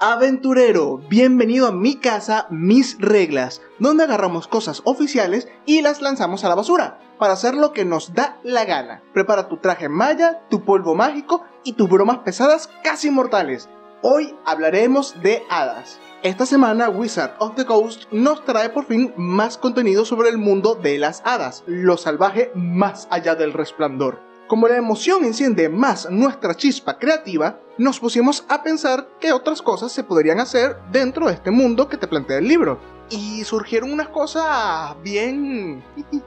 aventurero, bienvenido a mi casa, mis reglas, donde agarramos cosas oficiales y las lanzamos a la basura para hacer lo que nos da la gana. Prepara tu traje maya, tu polvo mágico y tus bromas pesadas casi mortales. Hoy hablaremos de hadas. Esta semana Wizard of the Coast nos trae por fin más contenido sobre el mundo de las hadas, lo salvaje más allá del resplandor. Como la emoción enciende más nuestra chispa creativa, nos pusimos a pensar qué otras cosas se podrían hacer dentro de este mundo que te plantea el libro. Y surgieron unas cosas bien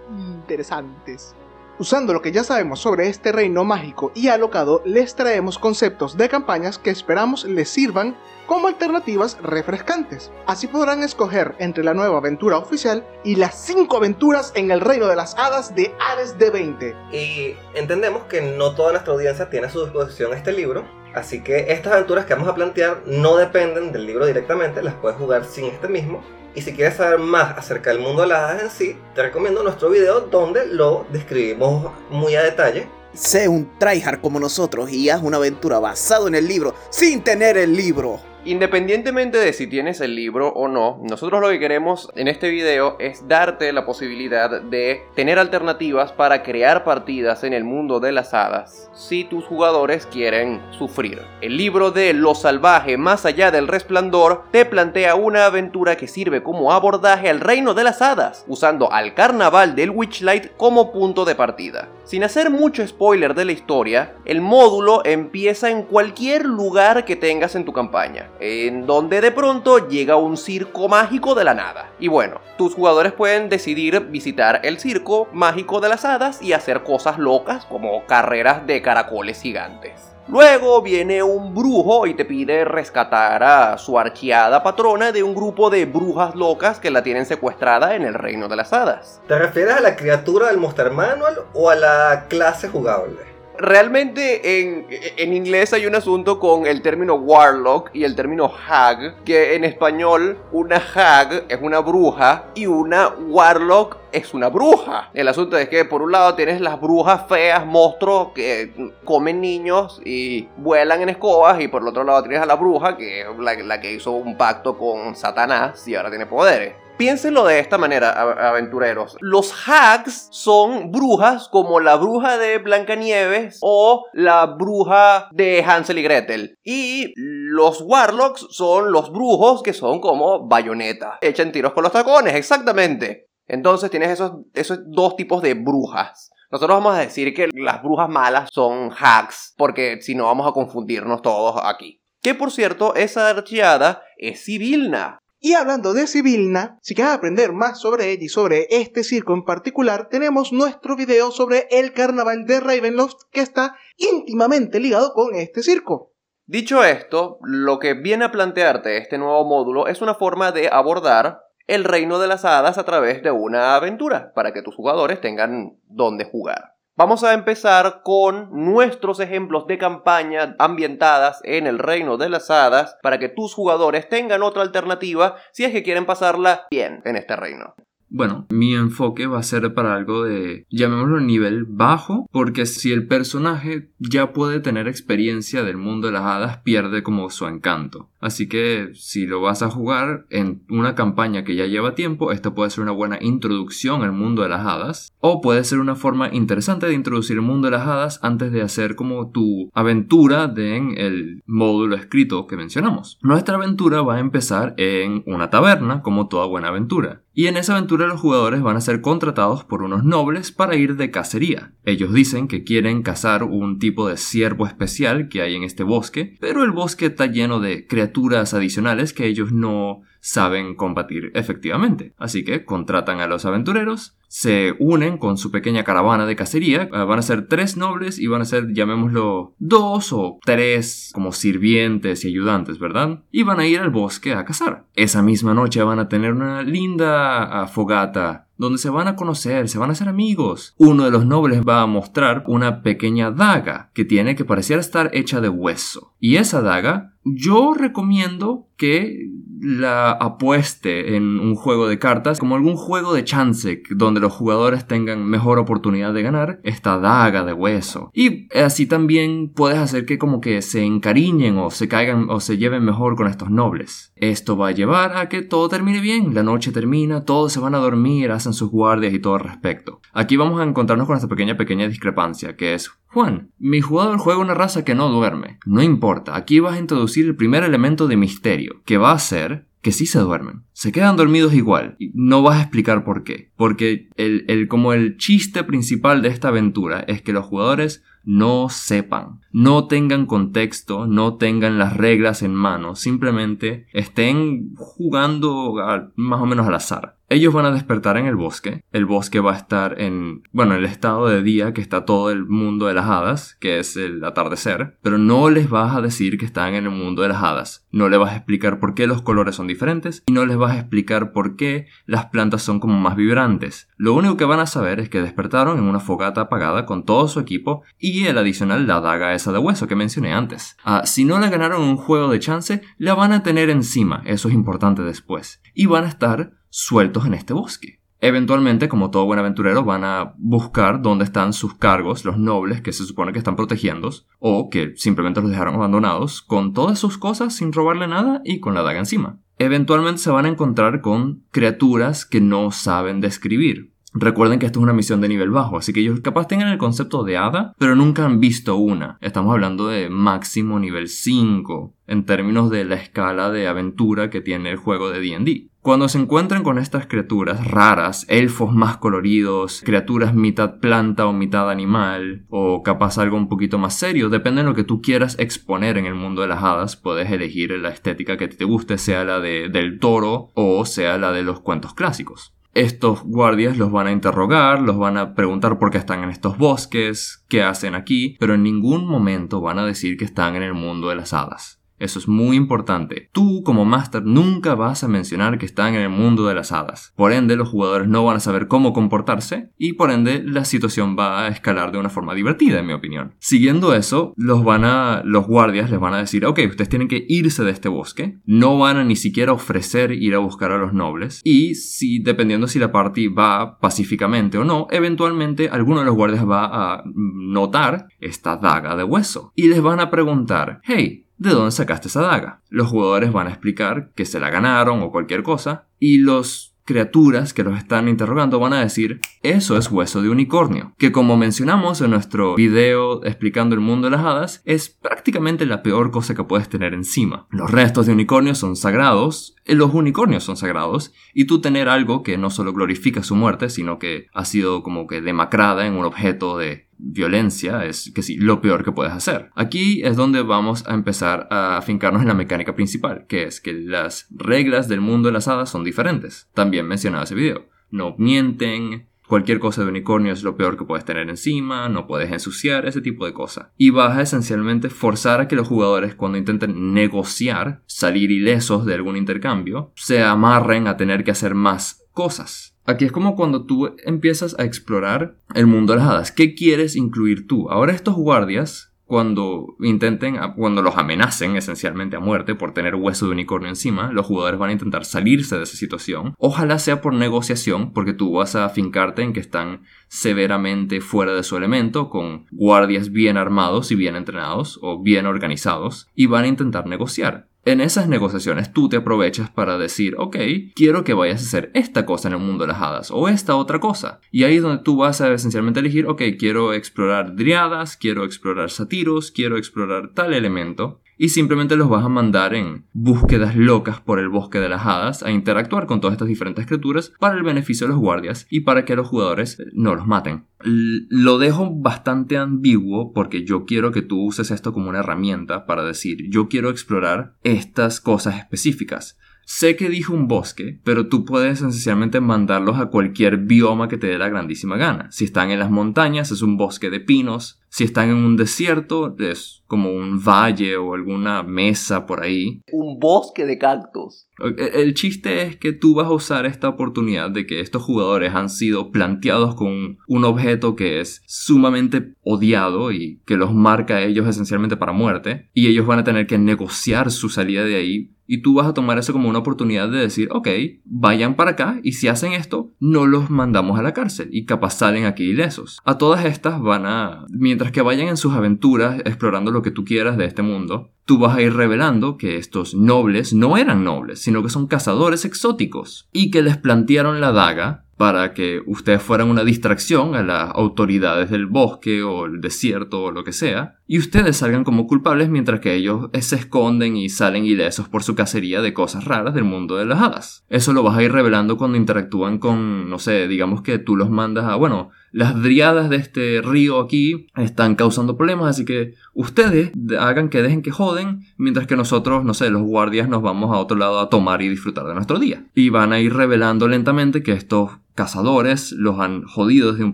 interesantes. Usando lo que ya sabemos sobre este reino mágico y alocado, les traemos conceptos de campañas que esperamos les sirvan como alternativas refrescantes. Así podrán escoger entre la nueva aventura oficial y las 5 aventuras en el reino de las hadas de Hades de 20. Y entendemos que no toda nuestra audiencia tiene a su disposición este libro, así que estas aventuras que vamos a plantear no dependen del libro directamente, las puedes jugar sin este mismo y si quieres saber más acerca del mundo de las hadas en sí, te recomiendo nuestro video donde lo describimos muy a detalle. Sé un tryhard como nosotros y haz una aventura basado en el libro sin tener el libro. Independientemente de si tienes el libro o no, nosotros lo que queremos en este video es darte la posibilidad de tener alternativas para crear partidas en el mundo de las hadas si tus jugadores quieren sufrir. El libro de Lo salvaje más allá del resplandor te plantea una aventura que sirve como abordaje al reino de las hadas, usando al carnaval del Witchlight como punto de partida. Sin hacer mucho spoiler de la historia, el módulo empieza en cualquier lugar que tengas en tu campaña en donde de pronto llega un circo mágico de la nada. Y bueno, tus jugadores pueden decidir visitar el circo mágico de las hadas y hacer cosas locas como carreras de caracoles gigantes. Luego viene un brujo y te pide rescatar a su archiada patrona de un grupo de brujas locas que la tienen secuestrada en el reino de las hadas. ¿Te refieres a la criatura del Monster Manual o a la clase jugable? Realmente en, inglés hay un asunto con el término warlock y el término hag, que en español una hag es una bruja y una warlock es una bruja. El asunto es que por un lado tienes las brujas feas, monstruos que comen niños y vuelan en escobas y por el otro lado tienes a la bruja que es la que hizo un pacto con Satanás y ahora tiene poderes. Piénsenlo de esta manera, aventureros. Los hags son brujas como la bruja de Blancanieves o la bruja de Hansel y Gretel. Y los warlocks son los brujos que son como bayoneta. Echan tiros con los tacones, exactamente. Entonces tienes esos, esos dos tipos de brujas. Nosotros vamos a decir que las brujas malas son hags, porque si no vamos a confundirnos todos aquí. Que por cierto, esa archiada es Sibilna, y hablando de Sibilna, si quieres aprender más sobre ella y sobre este circo en particular, tenemos nuestro video sobre el carnaval de Ravenloft que está íntimamente ligado con este circo. Dicho esto, lo que viene a plantearte este nuevo módulo es una forma de abordar el reino de las hadas a través de una aventura, para que tus jugadores tengan donde jugar. Vamos a empezar con nuestros ejemplos de campaña ambientadas en el reino de las hadas para que tus jugadores tengan otra alternativa si es que quieren pasarla bien en este reino. Bueno, mi enfoque va a ser para algo de, llamémoslo nivel bajo, porque si el personaje ya puede tener experiencia del mundo de las hadas, pierde como su encanto. Así que si lo vas a jugar en una campaña que ya lleva tiempo, esto puede ser una buena introducción al mundo de las hadas, o puede ser una forma interesante de introducir el mundo de las hadas antes de hacer como tu aventura en el módulo escrito que mencionamos. Nuestra aventura va a empezar en una taberna, como toda buena aventura. Y en esa aventura los jugadores van a ser contratados por unos nobles para ir de cacería. Ellos dicen que quieren cazar un tipo de ciervo especial que hay en este bosque, pero el bosque está lleno de criaturas adicionales que ellos no saben combatir efectivamente. Así que contratan a los aventureros, se unen con su pequeña caravana de cacería. Eh, van a ser tres nobles y van a ser, llamémoslo, dos o tres como sirvientes y ayudantes, ¿verdad? Y van a ir al bosque a cazar. Esa misma noche van a tener una linda ah, fogata donde se van a conocer, se van a hacer amigos. Uno de los nobles va a mostrar una pequeña daga que tiene que parecer estar hecha de hueso. Y esa daga yo recomiendo que la apueste en un juego de cartas como algún juego de chance donde los jugadores tengan mejor oportunidad de ganar esta daga de hueso. Y así también puedes hacer que como que se encariñen o se caigan o se lleven mejor con estos nobles. Esto va a llevar a que todo termine bien, la noche termina, todos se van a dormir, hacen sus guardias y todo al respecto. Aquí vamos a encontrarnos con esta pequeña pequeña discrepancia que es Juan, mi jugador juega una raza que no duerme. No importa, aquí vas a introducir el primer elemento de misterio, que va a ser que sí se duermen. Se quedan dormidos igual. No vas a explicar por qué. Porque el, el, como el chiste principal de esta aventura es que los jugadores no sepan, no tengan contexto, no tengan las reglas en mano, simplemente estén jugando más o menos al azar. Ellos van a despertar en el bosque. El bosque va a estar en, bueno, el estado de día que está todo el mundo de las hadas, que es el atardecer, pero no les vas a decir que están en el mundo de las hadas. No les vas a explicar por qué los colores son diferentes y no les vas a explicar por qué las plantas son como más vibrantes. Lo único que van a saber es que despertaron en una fogata apagada con todo su equipo y el adicional la daga esa de hueso que mencioné antes. Ah, si no le ganaron un juego de chance, la van a tener encima, eso es importante después. Y van a estar sueltos en este bosque. Eventualmente, como todo buen aventurero, van a buscar dónde están sus cargos, los nobles que se supone que están protegiendo, o que simplemente los dejaron abandonados, con todas sus cosas sin robarle nada y con la daga encima. Eventualmente se van a encontrar con criaturas que no saben describir, Recuerden que esto es una misión de nivel bajo, así que ellos capaz tengan el concepto de hada, pero nunca han visto una. Estamos hablando de máximo nivel 5, en términos de la escala de aventura que tiene el juego de D&D. Cuando se encuentran con estas criaturas raras, elfos más coloridos, criaturas mitad planta o mitad animal, o capaz algo un poquito más serio, depende de lo que tú quieras exponer en el mundo de las hadas, puedes elegir la estética que te guste, sea la de, del toro o sea la de los cuentos clásicos. Estos guardias los van a interrogar, los van a preguntar por qué están en estos bosques, qué hacen aquí, pero en ningún momento van a decir que están en el mundo de las hadas. Eso es muy importante. Tú como máster nunca vas a mencionar que están en el mundo de las hadas. Por ende, los jugadores no van a saber cómo comportarse y por ende la situación va a escalar de una forma divertida, en mi opinión. Siguiendo eso, los van a los guardias les van a decir, ok, ustedes tienen que irse de este bosque. No van a ni siquiera ofrecer ir a buscar a los nobles y si dependiendo si la party va pacíficamente o no, eventualmente alguno de los guardias va a notar esta daga de hueso y les van a preguntar, hey, de dónde sacaste esa daga. Los jugadores van a explicar que se la ganaron o cualquier cosa y los criaturas que los están interrogando van a decir, eso es hueso de unicornio, que como mencionamos en nuestro video explicando el mundo de las hadas, es prácticamente la peor cosa que puedes tener encima. Los restos de unicornio son sagrados, los unicornios son sagrados, y tú tener algo que no solo glorifica su muerte, sino que ha sido como que demacrada en un objeto de violencia es que sí, lo peor que puedes hacer. Aquí es donde vamos a empezar a afincarnos en la mecánica principal, que es que las reglas del mundo de las hadas son diferentes. También mencionaba ese video. No mienten, cualquier cosa de unicornio es lo peor que puedes tener encima, no puedes ensuciar, ese tipo de cosas. Y vas a esencialmente forzar a que los jugadores cuando intenten negociar, salir ilesos de algún intercambio, se amarren a tener que hacer más cosas Aquí es como cuando tú empiezas a explorar el mundo de las hadas. ¿Qué quieres incluir tú? Ahora estos guardias, cuando intenten, cuando los amenacen esencialmente a muerte por tener hueso de unicornio encima, los jugadores van a intentar salirse de esa situación. Ojalá sea por negociación, porque tú vas a afincarte en que están severamente fuera de su elemento, con guardias bien armados y bien entrenados, o bien organizados, y van a intentar negociar. En esas negociaciones tú te aprovechas para decir, ok, quiero que vayas a hacer esta cosa en el mundo de las hadas o esta otra cosa. Y ahí es donde tú vas a esencialmente elegir, ok, quiero explorar driadas, quiero explorar satiros, quiero explorar tal elemento y simplemente los vas a mandar en búsquedas locas por el bosque de las hadas a interactuar con todas estas diferentes criaturas para el beneficio de los guardias y para que los jugadores no los maten. lo dejo bastante ambiguo porque yo quiero que tú uses esto como una herramienta para decir yo quiero explorar estas cosas específicas. Sé que dijo un bosque, pero tú puedes esencialmente mandarlos a cualquier bioma que te dé la grandísima gana. Si están en las montañas, es un bosque de pinos. Si están en un desierto, es como un valle o alguna mesa por ahí. Un bosque de cactus. El chiste es que tú vas a usar esta oportunidad de que estos jugadores han sido planteados con un objeto que es sumamente odiado y que los marca a ellos esencialmente para muerte. Y ellos van a tener que negociar su salida de ahí Y tú vas a tomar eso como una oportunidad de decir, ok, vayan para acá y si hacen esto, no los mandamos a la cárcel y capaz salen aquí ilesos. A todas estas van a, mientras que vayan en sus aventuras explorando lo que tú quieras de este mundo, tú vas a ir revelando que estos nobles no eran nobles, sino que son cazadores exóticos y que les plantearon la daga para que ustedes fueran una distracción a las autoridades del bosque o el desierto o lo que sea, y ustedes salgan como culpables mientras que ellos se esconden y salen ilesos por su cacería de cosas raras del mundo de las hadas. Eso lo vas a ir revelando cuando interactúan con, no sé, digamos que tú los mandas a, bueno, las driadas de este río aquí están causando problemas, así que ustedes hagan que dejen que joden, mientras que nosotros, no sé, los guardias nos vamos a otro lado a tomar y disfrutar de nuestro día. Y van a ir revelando lentamente que estos cazadores los han jodido desde un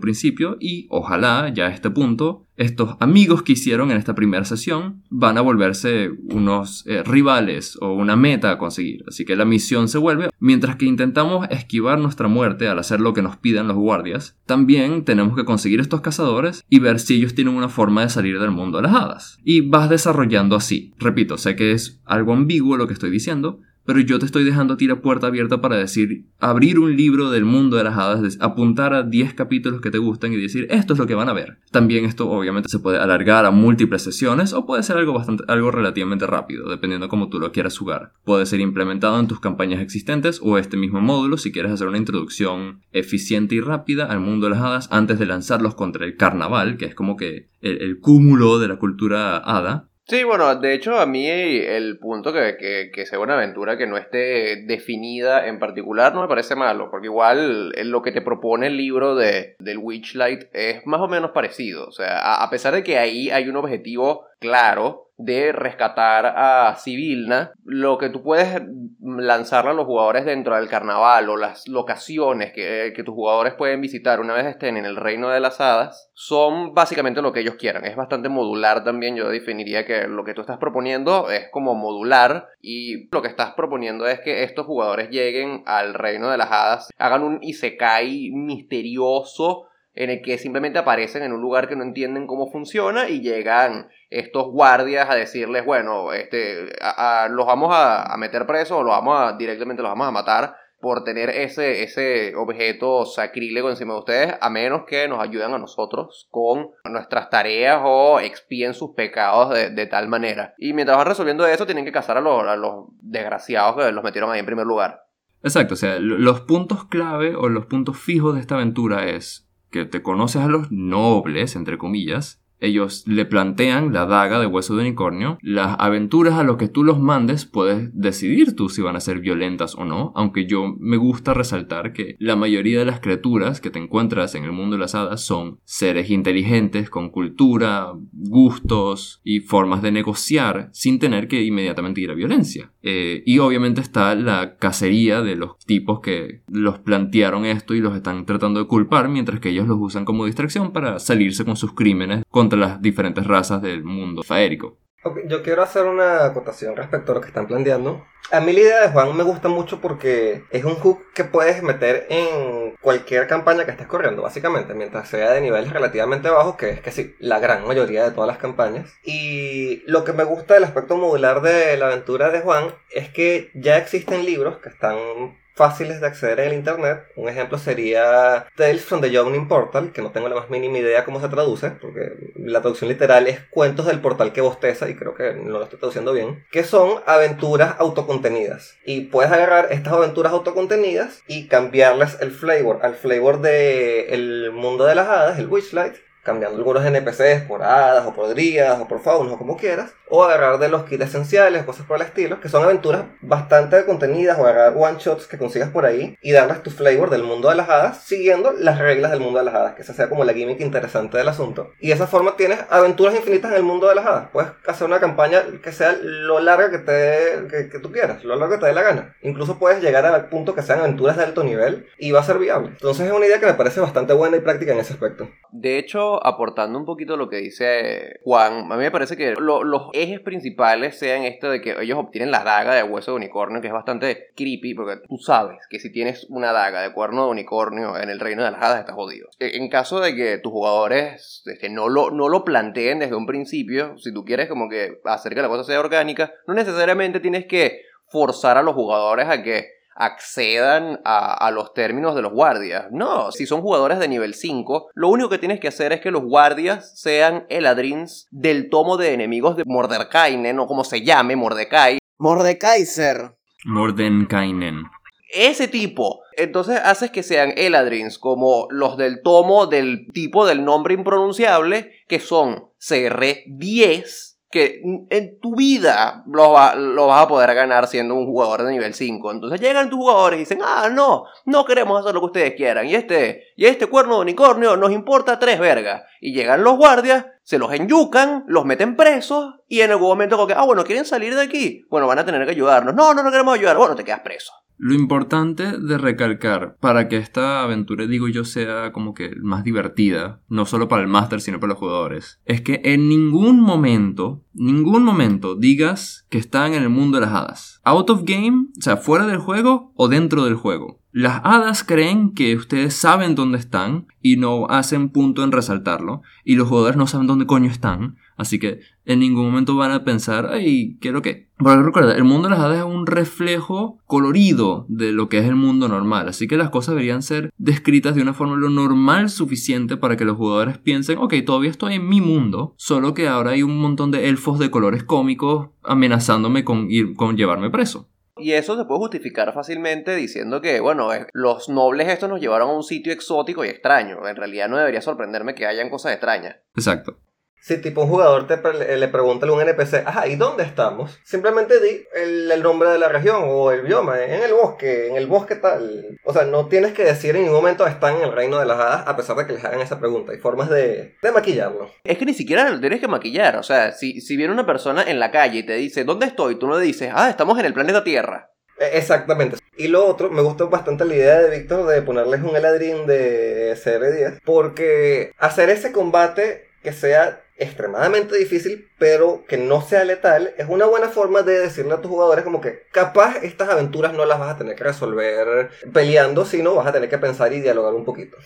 principio y ojalá ya a este punto estos amigos que hicieron en esta primera sesión van a volverse unos eh, rivales o una meta a conseguir. Así que la misión se vuelve, mientras que intentamos esquivar nuestra muerte al hacer lo que nos pidan los guardias, también tenemos que conseguir estos cazadores y ver si ellos tienen una forma de salir del mundo de las hadas. Y vas desarrollando así. Repito, sé que es algo ambiguo lo que estoy diciendo, pero yo te estoy dejando a ti la puerta abierta para decir, abrir un libro del mundo de las hadas, apuntar a 10 capítulos que te gustan y decir, esto es lo que van a ver. También esto obviamente se puede alargar a múltiples sesiones o puede ser algo bastante, algo relativamente rápido, dependiendo cómo tú lo quieras jugar. Puede ser implementado en tus campañas existentes o este mismo módulo si quieres hacer una introducción eficiente y rápida al mundo de las hadas antes de lanzarlos contra el carnaval, que es como que el, el cúmulo de la cultura hada Sí, bueno, de hecho a mí el punto que, que, que, sea una aventura que no esté definida en particular no me parece malo, porque igual lo que te propone el libro de, del Witchlight es más o menos parecido, o sea, a, a pesar de que ahí hay un objetivo claro, de rescatar a Sibilna, lo que tú puedes lanzarle a los jugadores dentro del carnaval o las locaciones que, que, tus jugadores pueden visitar una vez estén en el reino de las hadas son básicamente lo que ellos quieran. Es bastante modular también. Yo definiría que lo que tú estás proponiendo es como modular y lo que estás proponiendo es que estos jugadores lleguen al reino de las hadas, hagan un isekai misterioso en el que simplemente aparecen en un lugar que no entienden cómo funciona y llegan estos guardias a decirles, bueno, este, los vamos a, meter presos o los vamos a, directamente los vamos a matar por tener ese, ese objeto sacrílego encima de ustedes, a menos que nos ayuden a nosotros con nuestras tareas o expíen sus pecados de, tal manera. Y mientras van resolviendo eso, tienen que cazar a los, a los desgraciados que los metieron ahí en primer lugar. Exacto, o sea, los puntos clave o los puntos fijos de esta aventura es que te conoces a los nobles, entre comillas, ellos le plantean la daga de hueso de unicornio. Las aventuras a lo que tú los mandes puedes decidir tú si van a ser violentas o no, aunque yo me gusta resaltar que la mayoría de las criaturas que te encuentras en el mundo de las hadas son seres inteligentes, con cultura, gustos y formas de negociar sin tener que inmediatamente ir a violencia. Eh, y obviamente está la cacería de los tipos que los plantearon esto y los están tratando de culpar mientras que ellos los usan como distracción para salirse con sus crímenes las diferentes razas del mundo faérico. yo quiero hacer una acotación respecto a lo que están planteando. A mí la idea de Juan me gusta mucho porque es un hook que puedes meter en cualquier campaña que estés corriendo, básicamente, mientras sea de niveles relativamente bajos, que es que sí, la gran mayoría de todas las campañas. Y lo que me gusta del aspecto modular de la aventura de Juan es que ya existen libros que están fáciles de acceder en el internet. Un ejemplo sería Tales from the Yawning Portal, que no tengo la más mínima idea cómo se traduce, porque la traducción literal es cuentos del portal que bosteza, y creo que no lo estoy traduciendo bien, que son aventuras autocontenidas. Y puedes agarrar estas aventuras autocontenidas y cambiarles el flavor al flavor del mundo de las hadas, el Witchlight, cambiando algunos NPCs por hadas o por dríadas o por faunos o como quieras, o agarrar de los kits esenciales, cosas por el estilo, que son aventuras bastante contenidas, o agarrar one shots que consigas por ahí y darles tu flavor del mundo de las hadas, siguiendo las reglas del mundo de las hadas, que esa sea como la gimmick interesante del asunto. Y de esa forma tienes aventuras infinitas en el mundo de las hadas. Puedes hacer una campaña que sea lo larga que, te, que, que tú quieras, lo largo que te dé la gana. Incluso puedes llegar al punto que sean aventuras de alto nivel y va a ser viable. Entonces es una idea que me parece bastante buena y práctica en ese aspecto. De hecho, aportando un poquito lo que dice Juan, a mí me parece que los ejes principales sean esto de que ellos obtienen la daga de hueso de unicornio, que es bastante creepy, porque tú sabes que si tienes una daga de cuerno de unicornio en el reino de las hadas, estás jodido. E, en caso de que tus jugadores este, no, lo, no lo planteen desde un principio, si tú quieres como que hacer que la cosa sea orgánica, no necesariamente tienes que forzar a los jugadores a que accedan a, a, los términos de los guardias. No, si son jugadores de nivel 5, lo único que tienes que hacer es que los guardias sean eladrins del tomo de enemigos de Mordekainen, o como se llame, Mordecai. Mordekaiser. Mordenkainen. Ese tipo. Entonces haces que sean eladrins como los del tomo del tipo del nombre impronunciable, que son CR10 que en tu vida lo, lo, vas a poder ganar siendo un jugador de nivel 5. Entonces llegan tus jugadores y dicen, ah, no, no queremos hacer lo que ustedes quieran. Y este, y este cuerno de unicornio nos importa tres vergas. Y llegan los guardias, se los enyucan, los meten presos y en algún momento como que, ah, bueno, ¿quieren salir de aquí? Bueno, van a tener que ayudarnos. No, no, no queremos ayudar. Bueno, te quedas preso. Lo importante de recalcar para que esta aventura, digo yo, sea como que más divertida, no solo para el máster, sino para los jugadores, es que en ningún momento, ningún momento digas que están en el mundo de las hadas. Out of game, o sea, fuera del juego o dentro del juego. Las hadas creen que ustedes saben dónde están y no hacen punto en resaltarlo. Y los jugadores no saben dónde coño están. Así que en ningún momento van a pensar, ay, ¿qué es lo que? Porque recuerda, el mundo de las hadas es un reflejo colorido de lo que es el mundo normal. Así que las cosas deberían ser descritas de una forma lo normal suficiente para que los jugadores piensen, ok, todavía estoy en mi mundo. Solo que ahora hay un montón de elfos de colores cómicos amenazándome con, ir, con llevarme preso. Y eso se puede justificar fácilmente diciendo que, bueno, los nobles estos nos llevaron a un sitio exótico y extraño. En realidad no debería sorprenderme que hayan cosas extrañas. Exacto. Si tipo un jugador te le pregunta a un NPC, ajá, ¿y dónde estamos? Simplemente di el, nombre de la región o el bioma, en el bosque, en el bosque tal. O sea, no tienes que decir en ningún momento están en el reino de las hadas a pesar de que les hagan esa pregunta. Hay formas de, de maquillarlo. Es que ni siquiera lo tienes que maquillar. O sea, si, si viene una persona en la calle y te dice, ¿dónde estoy? Tú no le dices, ah, estamos en el planeta Tierra. E, exactamente. Y lo otro, me gusta bastante la idea de Víctor de ponerles un Eladrin de CR10, porque hacer ese combate que sea extremadamente difícil, pero que no sea letal, es una buena forma de decirle a tus jugadores como que capaz estas aventuras no las vas a tener que resolver peleando, sino vas a tener que pensar y dialogar un poquito.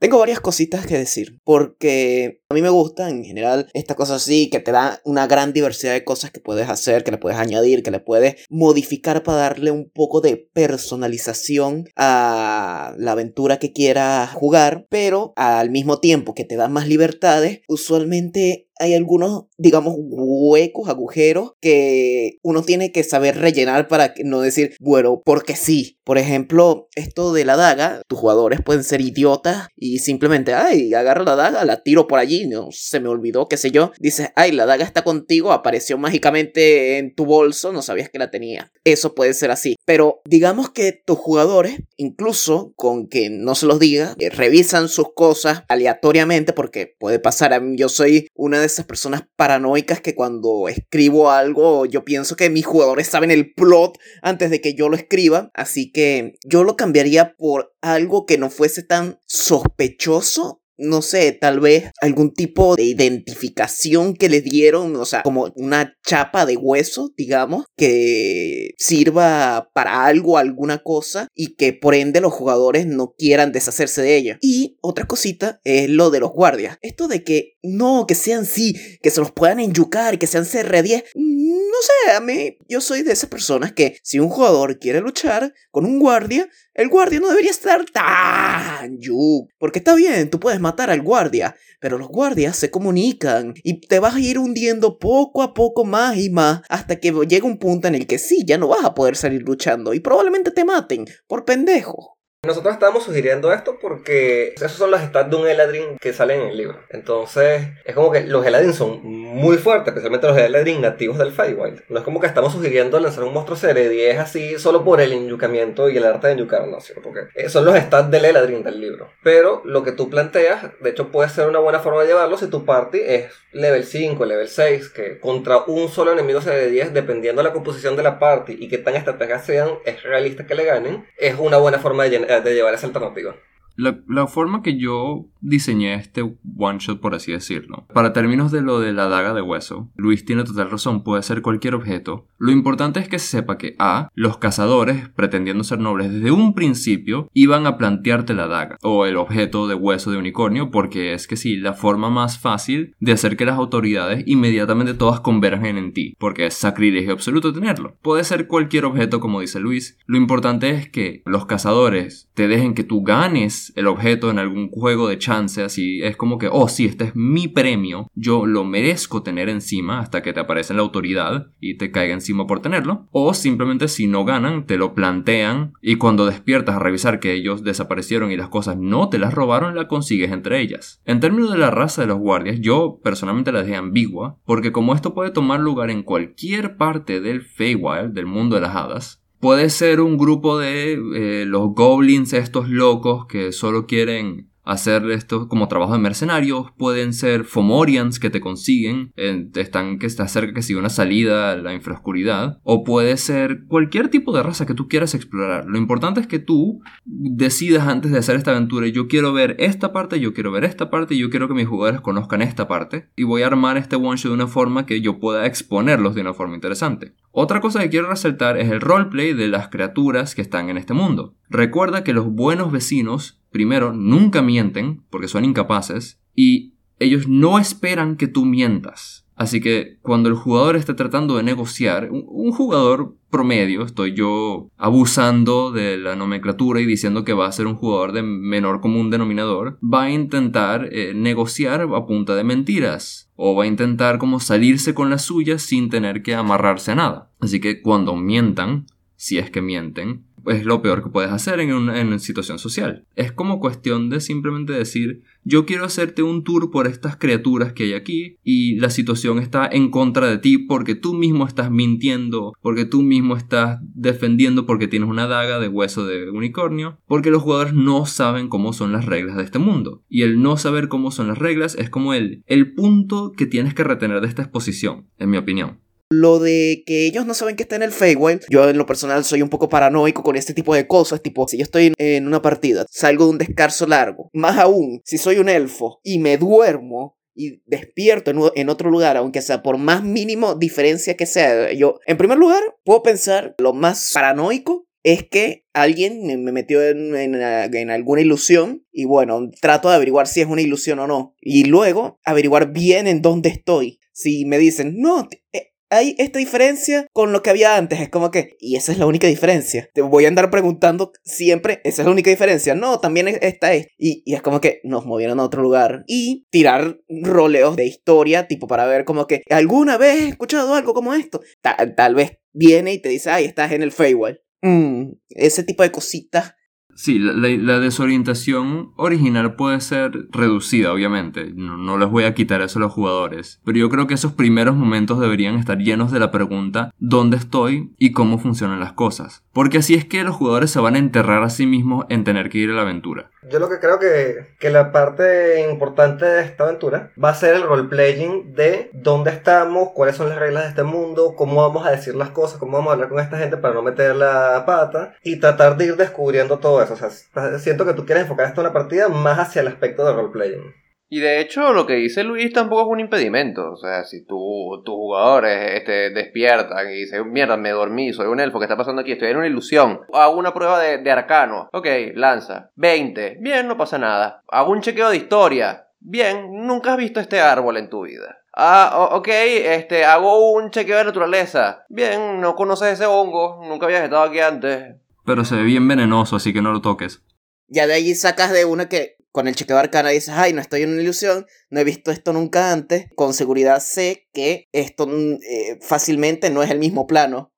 Tengo varias cositas que decir, porque a mí me gusta en general esta cosa así, que te da una gran diversidad de cosas que puedes hacer, que le puedes añadir, que le puedes modificar para darle un poco de personalización a la aventura que quieras jugar, pero al mismo tiempo que te da más libertades, usualmente hay algunos, digamos, huecos, agujeros que uno tiene que saber rellenar para no decir, bueno, porque sí. Por ejemplo, esto de la daga, tus jugadores pueden ser idiotas y simplemente, ay, agarro la daga, la tiro por allí, no se me olvidó, qué sé yo. Dices, ay, la daga está contigo, apareció mágicamente en tu bolso, no sabías que la tenía. Eso puede ser así. Pero digamos que tus jugadores, incluso con que no se los diga, eh, revisan sus cosas aleatoriamente porque puede pasar yo soy una de esas personas paranoicas que cuando escribo algo yo pienso que mis jugadores saben el plot antes de que yo lo escriba, así que yo lo cambiaría por algo que no fuese tan sospechoso no sé, tal vez algún tipo de identificación que le dieron, o sea, como una chapa de hueso, digamos, que sirva para algo, alguna cosa, y que por ende los jugadores no quieran deshacerse de ella. Y otra cosita es lo de los guardias. Esto de que no, que sean sí, que se los puedan enyucar, que sean CR10, no sé, a mí, yo soy de esas personas que si un jugador quiere luchar con un guardia, el guardia no debería estar tan yuk. Porque está bien, tú puedes matar al guardia, pero los guardias se comunican y te vas a ir hundiendo poco a poco más y más hasta que llegue un punto en el que sí, ya no vas a poder salir luchando y probablemente te maten por pendejo. Nosotros estábamos sugiriendo esto porque esos son los stats de un Eladrin que salen en el libro. Entonces, es como que los Eladrin son muy fuertes, especialmente los Eladrin nativos del Feywild. No es como que estamos sugiriendo lanzar un monstruo CR10 así solo por el enyucamiento y el arte de enyucar, no, sino porque son los stats del Eladrin del libro. Pero lo que tú planteas, de hecho, puede ser una buena forma de llevarlo si tu party es level 5, level 6, que contra un solo enemigo CR10, dependiendo de la composición de la party y qué tan estrategias sean, es realista que le ganen, es una buena forma de llenar de llevar esa alternativa. La, forma que yo diseñé este one shot, por así decirlo. Para términos de lo de la daga de hueso, Luis tiene total razón, puede ser cualquier objeto. Lo importante es que se sepa que A, los cazadores, pretendiendo ser nobles desde un principio, iban a plantearte la daga o el objeto de hueso de unicornio, porque es que sí, la forma más fácil de hacer que las autoridades inmediatamente todas convergen en ti, porque es sacrilegio absoluto tenerlo. Puede ser cualquier objeto, como dice Luis. Lo importante es que los cazadores te dejen que tú ganes el objeto en algún juego de chat así es como que, oh sí, este es mi premio, yo lo merezco tener encima hasta que te aparece la autoridad y te caiga encima por tenerlo, o simplemente si no ganan, te lo plantean y cuando despiertas a revisar que ellos desaparecieron y las cosas no te las robaron, la consigues entre ellas. En términos de la raza de los guardias, yo personalmente la dejé ambigua, porque como esto puede tomar lugar en cualquier parte del Feywild, del mundo de las hadas, Puede ser un grupo de eh, los goblins, estos locos que solo quieren hacer esto como trabajo de mercenarios, pueden ser Fomorians que te consiguen, están que está cerca que sigue una salida a la infraoscuridad, o puede ser cualquier tipo de raza que tú quieras explorar. Lo importante es que tú decidas antes de hacer esta aventura, yo quiero ver esta parte, yo quiero ver esta parte, yo quiero que mis jugadores conozcan esta parte, y voy a armar este one shot de una forma que yo pueda exponerlos de una forma interesante. Otra cosa que quiero resaltar es el roleplay de las criaturas que están en este mundo. Recuerda que los buenos vecinos primero, nunca mienten porque son incapaces y ellos no esperan que tú mientas. Así que cuando el jugador esté tratando de negociar, un, jugador promedio, estoy yo abusando de la nomenclatura y diciendo que va a ser un jugador de menor común denominador, va a intentar eh, negociar a punta de mentiras o va a intentar como salirse con las suyas sin tener que amarrarse a nada. Así que cuando mientan, si es que mienten, es lo peor que puedes hacer en una, situación social. Es como cuestión de simplemente decir, yo quiero hacerte un tour por estas criaturas que hay aquí y la situación está en contra de ti porque tú mismo estás mintiendo, porque tú mismo estás defendiendo porque tienes una daga de hueso de unicornio, porque los jugadores no saben cómo son las reglas de este mundo. Y el no saber cómo son las reglas es como el, el punto que tienes que retener de esta exposición, en mi opinión. Lo de que ellos no saben que está en el Feywild, yo en lo personal soy un poco paranoico con este tipo de cosas, tipo, si yo estoy en una partida, salgo de un descanso largo, más aún, si soy un elfo y me duermo, y despierto en, otro lugar, aunque sea por más mínimo diferencia que sea. Yo, en primer lugar, puedo pensar lo más paranoico es que alguien me metió en, en, alguna ilusión y bueno, trato de averiguar si es una ilusión o no. Y luego averiguar bien en dónde estoy. Si me dicen, no, eh, hay esta diferencia con lo que había antes. Es como que, y esa es la única diferencia. Te voy a andar preguntando siempre, esa es la única diferencia. No, también esta es. Y, y es como que nos movieron a otro lugar. Y tirar roleos de historia, tipo para ver como que, ¿alguna vez he escuchado algo como esto? tal vez viene y te dice, ay, estás en el Feywild. Mm, ese tipo de cositas Sí, la, desorientación original puede ser reducida, obviamente. No, les voy a quitar eso a los jugadores. Pero yo creo que esos primeros momentos deberían estar llenos de la pregunta ¿dónde estoy? y cómo funcionan las cosas. Porque así es que los jugadores se van a enterrar a sí mismos en tener que ir a la aventura. Yo lo que creo que, que la parte importante de esta aventura va a ser el roleplaying de dónde estamos, cuáles son las reglas de este mundo, cómo vamos a decir las cosas, cómo vamos a hablar con esta gente para no meter la pata y tratar de ir descubriendo todo eso. O sea, siento que tú quieres enfocar esto en una partida más hacia el aspecto de roleplaying. Y de hecho, lo que dice Luis tampoco es un impedimento. O sea, si tu, tus jugadores este, despiertan y dicen, mierda, me dormí, soy un elfo, ¿qué está pasando aquí? Estoy en una ilusión. Hago una prueba de, de arcano. Ok, lanza. 20. Bien, no pasa nada. Hago un chequeo de historia. Bien, nunca has visto este árbol en tu vida. Ah, ok, este, hago un chequeo de naturaleza. Bien, no conoces ese hongo, nunca habías estado aquí antes. Pero se ve bien venenoso, así que no lo toques. Ya de allí sacas de una que con el chequeo arcana dices, ay, no estoy en una ilusión, no he visto esto nunca antes, con seguridad sé que esto mm, eh, fácilmente no es el mismo plano.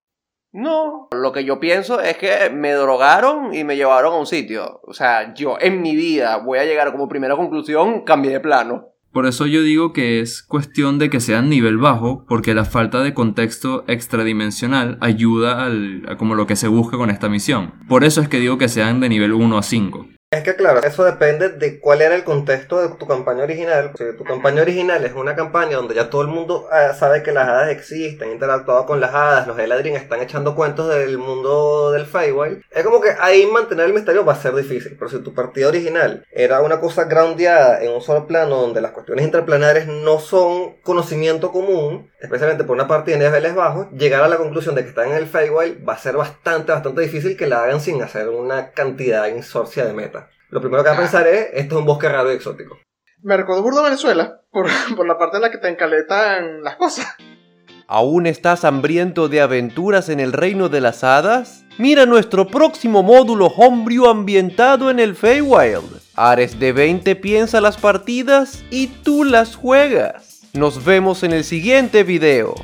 No, lo que yo pienso es que me drogaron y me llevaron a un sitio. O sea, yo en mi vida voy a llegar como primera conclusión, cambié de plano. Por eso yo digo que es cuestión de que sea nivel bajo, porque la falta de contexto extradimensional ayuda al, a como lo que se busca con esta misión. Por eso es que digo que sean de nivel 1 a 5. Es que claro, eso depende de cuál era el contexto de tu campaña original. Si tu campaña original es una campaña donde ya todo el mundo eh, sabe que las hadas existen, interactuado con las hadas, los Eladrin están echando cuentos del mundo del Feywild, es como que ahí mantener el misterio va a ser difícil. Pero si tu partida original era una cosa groundeada en un solo plano donde las cuestiones interplanares no son conocimiento común, especialmente por una partida de niveles bajos, llegar a la conclusión de que están en el Feywild va a ser bastante, bastante difícil que la hagan sin hacer una cantidad insorcia de meta. Lo primero que va a pensar es, esto es un bosque raro y exótico. Me recuerdo burdo Venezuela por, por la parte en la que te encaletan las cosas. ¿Aún estás hambriento de aventuras en el reino de las hadas? Mira nuestro próximo módulo Homebrew ambientado en el Feywild. Ares de 20 piensa las partidas y tú las juegas. Nos vemos en el siguiente video.